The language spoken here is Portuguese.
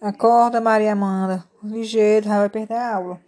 Acorda Maria Amanda, ligeiro, já vai perder a aula.